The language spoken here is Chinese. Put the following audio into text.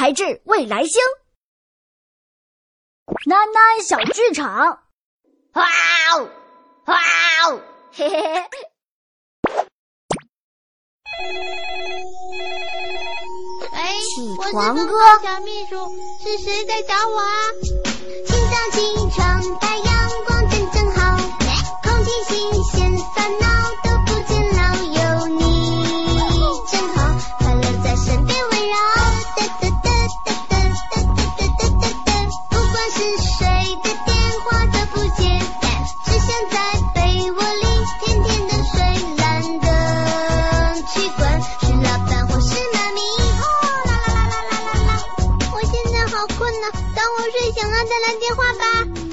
才智未来星，囡囡小剧场。哇哦，哇哦，嘿嘿嘿。哎，起床歌小秘书，是谁在找我啊？的电话都不接，只想在被窝里甜甜的睡，懒得去管是老板或是妈咪。哦啦啦啦啦啦啦啦，我现在好困呐，等我睡醒了再来电话吧。